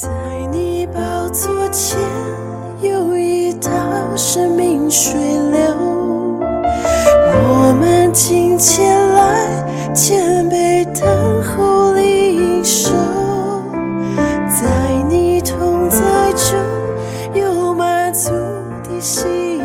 在你宝座前有一道生命水流，我们今天来谦卑等候领受，在你同在中有满足的喜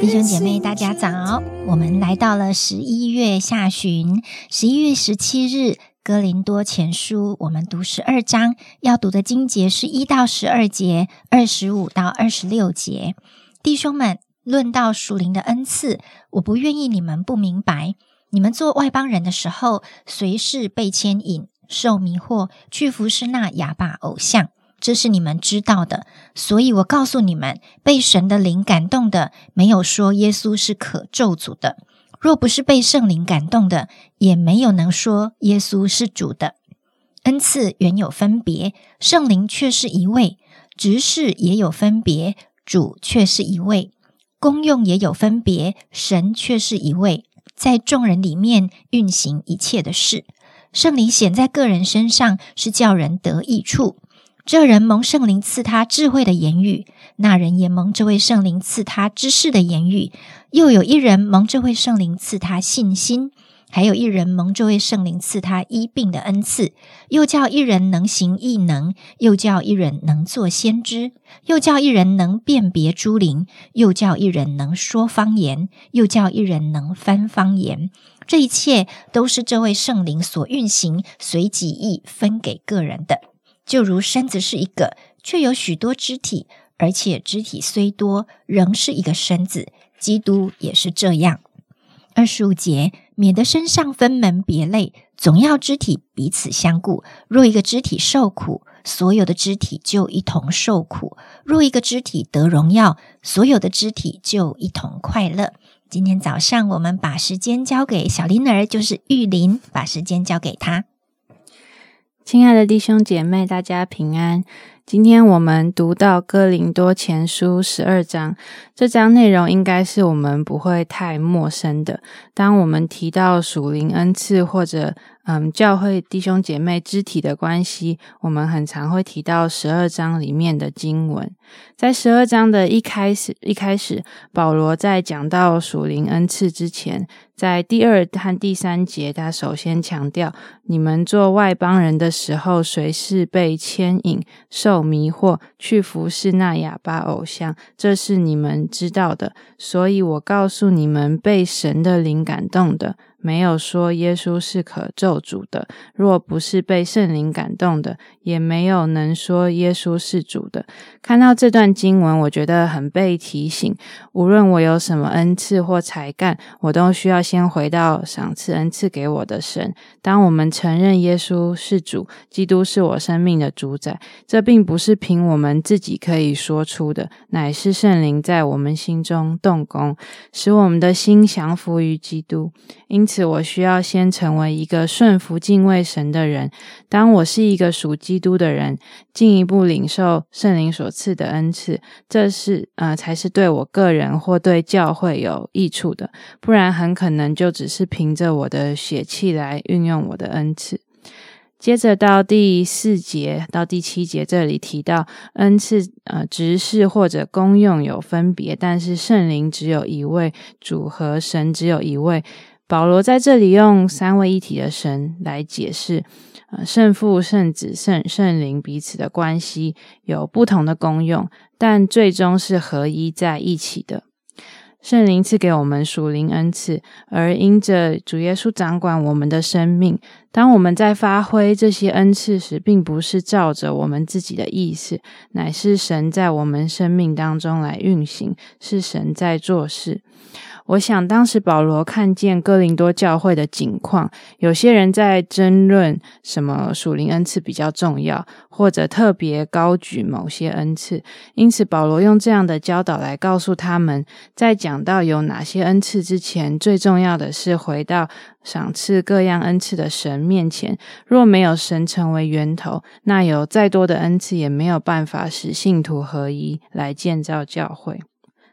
弟兄姐妹，大家早！我们来到了十一月下旬，十一月十七日，《哥林多前书》，我们读十二章，要读的经节是一到十二节，二十五到二十六节。弟兄们，论到属灵的恩赐，我不愿意你们不明白。你们做外邦人的时候，随时被牵引、受迷惑，去服侍那哑巴偶像。这是你们知道的，所以我告诉你们，被神的灵感动的，没有说耶稣是可咒诅的；若不是被圣灵感动的，也没有能说耶稣是主的。恩赐原有分别，圣灵却是一位；执事也有分别，主却是一位；功用也有分别，神却是一位，在众人里面运行一切的事。圣灵显在个人身上，是叫人得益处。这人蒙圣灵赐他智慧的言语，那人也蒙这位圣灵赐他知识的言语。又有一人蒙这位圣灵赐他信心，还有一人蒙这位圣灵赐他医病的恩赐。又叫一人能行异能，又叫一人能做先知，又叫一人能辨别诸灵，又叫一人能说方言，又叫一人能翻方言。这一切都是这位圣灵所运行，随己意分给个人的。就如身子是一个，却有许多肢体，而且肢体虽多，仍是一个身子。基督也是这样。二十五节，免得身上分门别类，总要肢体彼此相顾。若一个肢体受苦，所有的肢体就一同受苦；若一个肢体得荣耀，所有的肢体就一同快乐。今天早上，我们把时间交给小林儿，就是玉林，把时间交给他。亲爱的弟兄姐妹，大家平安。今天我们读到哥林多前书十二章，这章内容应该是我们不会太陌生的。当我们提到属灵恩赐或者嗯教会弟兄姐妹肢体的关系，我们很常会提到十二章里面的经文。在十二章的一开始，一开始保罗在讲到属灵恩赐之前，在第二和第三节，他首先强调：你们做外邦人的时候，谁是被牵引、受迷惑，去服侍那哑巴偶像？这是你们知道的。所以我告诉你们，被神的灵感动的。没有说耶稣是可咒诅的，若不是被圣灵感动的，也没有能说耶稣是主的。看到这段经文，我觉得很被提醒。无论我有什么恩赐或才干，我都需要先回到赏赐恩赐给我的神。当我们承认耶稣是主，基督是我生命的主宰，这并不是凭我们自己可以说出的，乃是圣灵在我们心中动工，使我们的心降服于基督。因此。我需要先成为一个顺服敬畏神的人。当我是一个属基督的人，进一步领受圣灵所赐的恩赐，这是呃才是对我个人或对教会有益处的。不然很可能就只是凭着我的血气来运用我的恩赐。接着到第四节到第七节，这里提到恩赐呃执事或者功用有分别，但是圣灵只有一位，主和神只有一位。保罗在这里用三位一体的神来解释，呃，圣父、圣子、圣圣灵彼此的关系有不同的功用，但最终是合一在一起的。圣灵赐给我们属灵恩赐，而因着主耶稣掌管我们的生命，当我们在发挥这些恩赐时，并不是照着我们自己的意思，乃是神在我们生命当中来运行，是神在做事。我想，当时保罗看见哥林多教会的景况，有些人在争论什么属灵恩赐比较重要，或者特别高举某些恩赐。因此，保罗用这样的教导来告诉他们，在讲到有哪些恩赐之前，最重要的是回到赏赐各样恩赐的神面前。若没有神成为源头，那有再多的恩赐也没有办法使信徒合一来建造教会。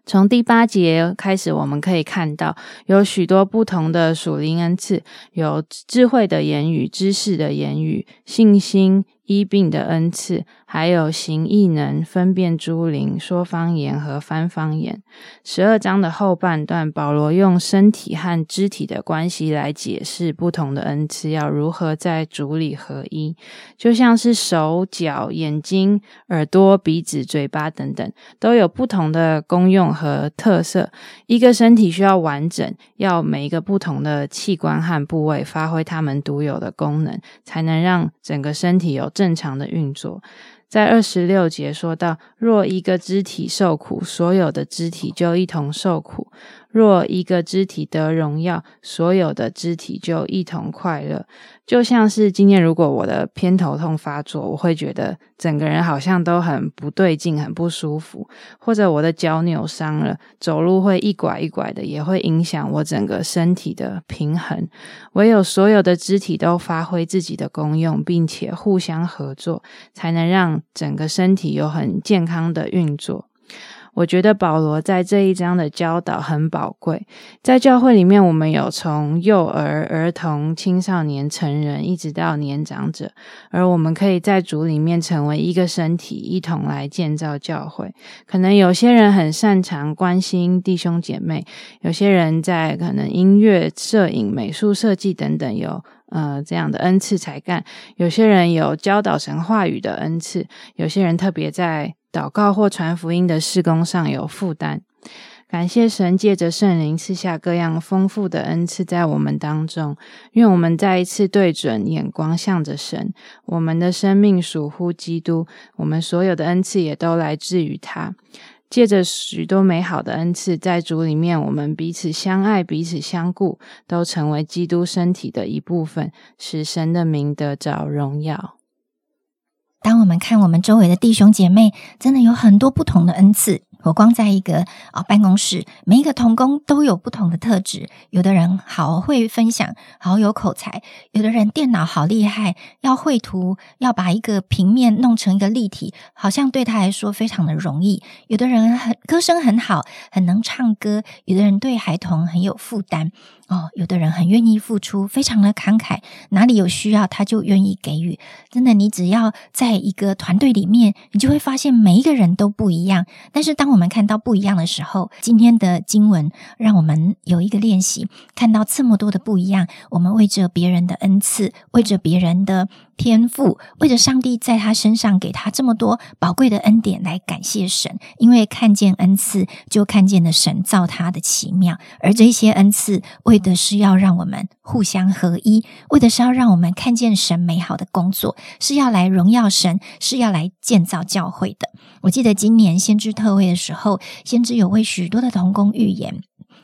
从第八节开始，我们可以看到有许多不同的属灵恩赐，有智慧的言语、知识的言语、信心。医病的恩赐，还有行异能、分辨诸灵、说方言和翻方言。十二章的后半段，保罗用身体和肢体的关系来解释不同的恩赐要如何在主里合一，就像是手脚、眼睛、耳朵、鼻子、嘴巴等等，都有不同的功用和特色。一个身体需要完整，要每一个不同的器官和部位发挥它们独有的功能，才能让整个身体有。正常的运作，在二十六节说到：若一个肢体受苦，所有的肢体就一同受苦。若一个肢体得荣耀，所有的肢体就一同快乐。就像是今天，如果我的偏头痛发作，我会觉得整个人好像都很不对劲，很不舒服；或者我的脚扭伤了，走路会一拐一拐的，也会影响我整个身体的平衡。唯有所有的肢体都发挥自己的功用，并且互相合作，才能让整个身体有很健康的运作。我觉得保罗在这一章的教导很宝贵。在教会里面，我们有从幼儿、儿童、青少年、成人，一直到年长者，而我们可以在主里面成为一个身体，一同来建造教会。可能有些人很擅长关心弟兄姐妹，有些人在可能音乐、摄影、美术设计等等有呃这样的恩赐才干，有些人有教导神话语的恩赐，有些人特别在。祷告或传福音的事工上有负担，感谢神借着圣灵赐下各样丰富的恩赐在我们当中。愿我们再一次对准眼光，向着神。我们的生命属乎基督，我们所有的恩赐也都来自于他。借着许多美好的恩赐，在主里面，我们彼此相爱，彼此相顾，都成为基督身体的一部分，使神的名得着荣耀。当我们看我们周围的弟兄姐妹，真的有很多不同的恩赐。我光在一个啊办公室，每一个童工都有不同的特质。有的人好会分享，好有口才；有的人电脑好厉害，要绘图，要把一个平面弄成一个立体，好像对他来说非常的容易。有的人很歌声很好，很能唱歌；有的人对孩童很有负担。哦，有的人很愿意付出，非常的慷慨，哪里有需要他就愿意给予。真的，你只要在一个团队里面，你就会发现每一个人都不一样。但是当我们看到不一样的时候，今天的经文让我们有一个练习，看到这么多的不一样，我们为着别人的恩赐，为着别人的。天赋为着上帝在他身上给他这么多宝贵的恩典来感谢神，因为看见恩赐就看见了神造他的奇妙，而这些恩赐为的是要让我们互相合一，为的是要让我们看见神美好的工作，是要来荣耀神，是要来建造教会的。我记得今年先知特会的时候，先知有为许多的童工预言。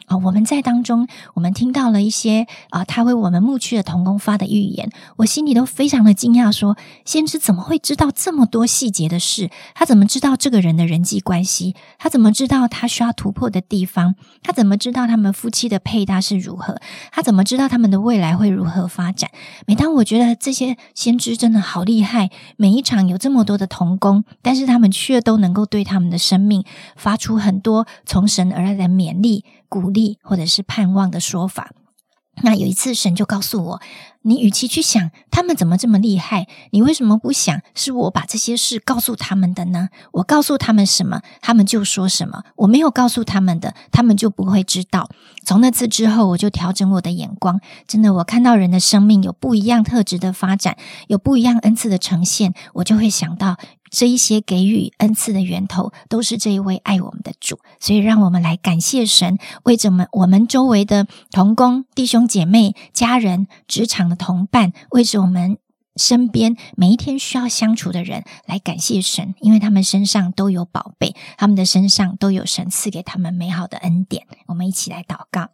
啊，我们在当中，我们听到了一些啊，他为我们牧区的童工发的预言，我心里都非常的惊讶，说先知怎么会知道这么多细节的事？他怎么知道这个人的人际关系？他怎么知道他需要突破的地方？他怎么知道他们夫妻的配搭是如何？他怎么知道他们的未来会如何发展？每当我觉得这些先知真的好厉害，每一场有这么多的童工，但是他们却都能够对他们的生命发出很多从神而来的勉励。鼓励或者是盼望的说法。那有一次，神就告诉我。你与其去想他们怎么这么厉害，你为什么不想是我把这些事告诉他们的呢？我告诉他们什么，他们就说什么；我没有告诉他们的，他们就不会知道。从那次之后，我就调整我的眼光。真的，我看到人的生命有不一样特质的发展，有不一样恩赐的呈现，我就会想到这一些给予恩赐的源头，都是这一位爱我们的主。所以，让我们来感谢神，为着我们我们周围的同工、弟兄姐妹、家人、职场。的同伴，为着我们身边每一天需要相处的人来感谢神，因为他们身上都有宝贝，他们的身上都有神赐给他们美好的恩典。我们一起来祷告，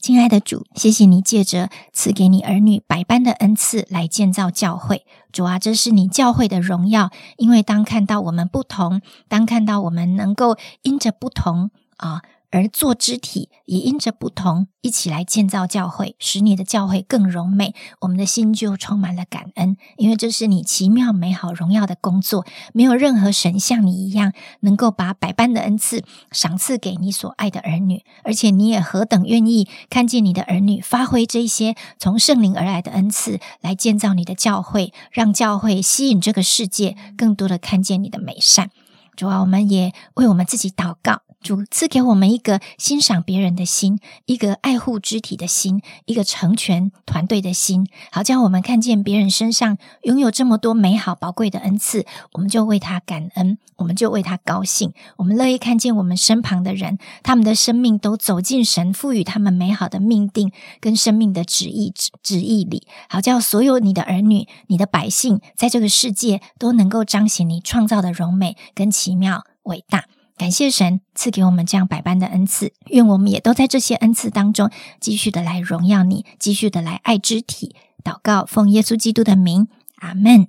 亲爱的主，谢谢你借着赐给你儿女百般的恩赐来建造教会。主啊，这是你教会的荣耀，因为当看到我们不同，当看到我们能够因着不同啊。而做肢体也因着不同，一起来建造教会，使你的教会更荣美。我们的心就充满了感恩，因为这是你奇妙、美好、荣耀的工作。没有任何神像你一样，能够把百般的恩赐赏赐给你所爱的儿女，而且你也何等愿意看见你的儿女发挥这些从圣灵而来的恩赐，来建造你的教会，让教会吸引这个世界更多的看见你的美善。主啊，我们也为我们自己祷告。主赐给我们一个欣赏别人的心，一个爱护肢体的心，一个成全团队的心，好叫我们看见别人身上拥有这么多美好宝贵的恩赐，我们就为他感恩，我们就为他高兴。我们乐意看见我们身旁的人，他们的生命都走进神赋予他们美好的命定跟生命的旨意旨意里，好叫所有你的儿女、你的百姓，在这个世界都能够彰显你创造的荣美跟奇妙伟大。感谢神赐给我们这样百般的恩赐，愿我们也都在这些恩赐当中继续的来荣耀你，继续的来爱肢体。祷告，奉耶稣基督的名，阿门。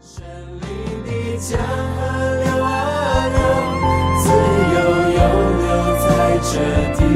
在我